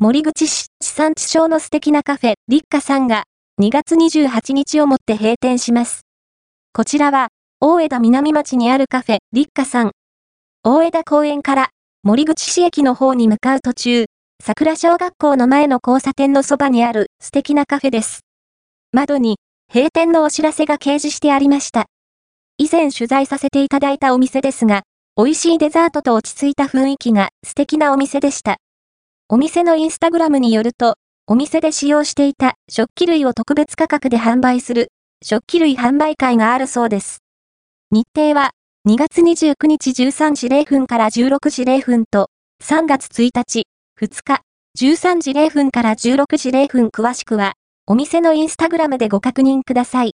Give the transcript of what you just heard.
森口市地産地消の素敵なカフェ、立花さんが、2月28日をもって閉店します。こちらは、大枝南町にあるカフェ、立花さん。大枝公園から、森口市駅の方に向かう途中、桜小学校の前の交差点のそばにある素敵なカフェです。窓に、閉店のお知らせが掲示してありました。以前取材させていただいたお店ですが、美味しいデザートと落ち着いた雰囲気が素敵なお店でした。お店のインスタグラムによると、お店で使用していた食器類を特別価格で販売する食器類販売会があるそうです。日程は2月29日13時0分から16時0分と3月1日2日13時0分から16時0分詳しくはお店のインスタグラムでご確認ください。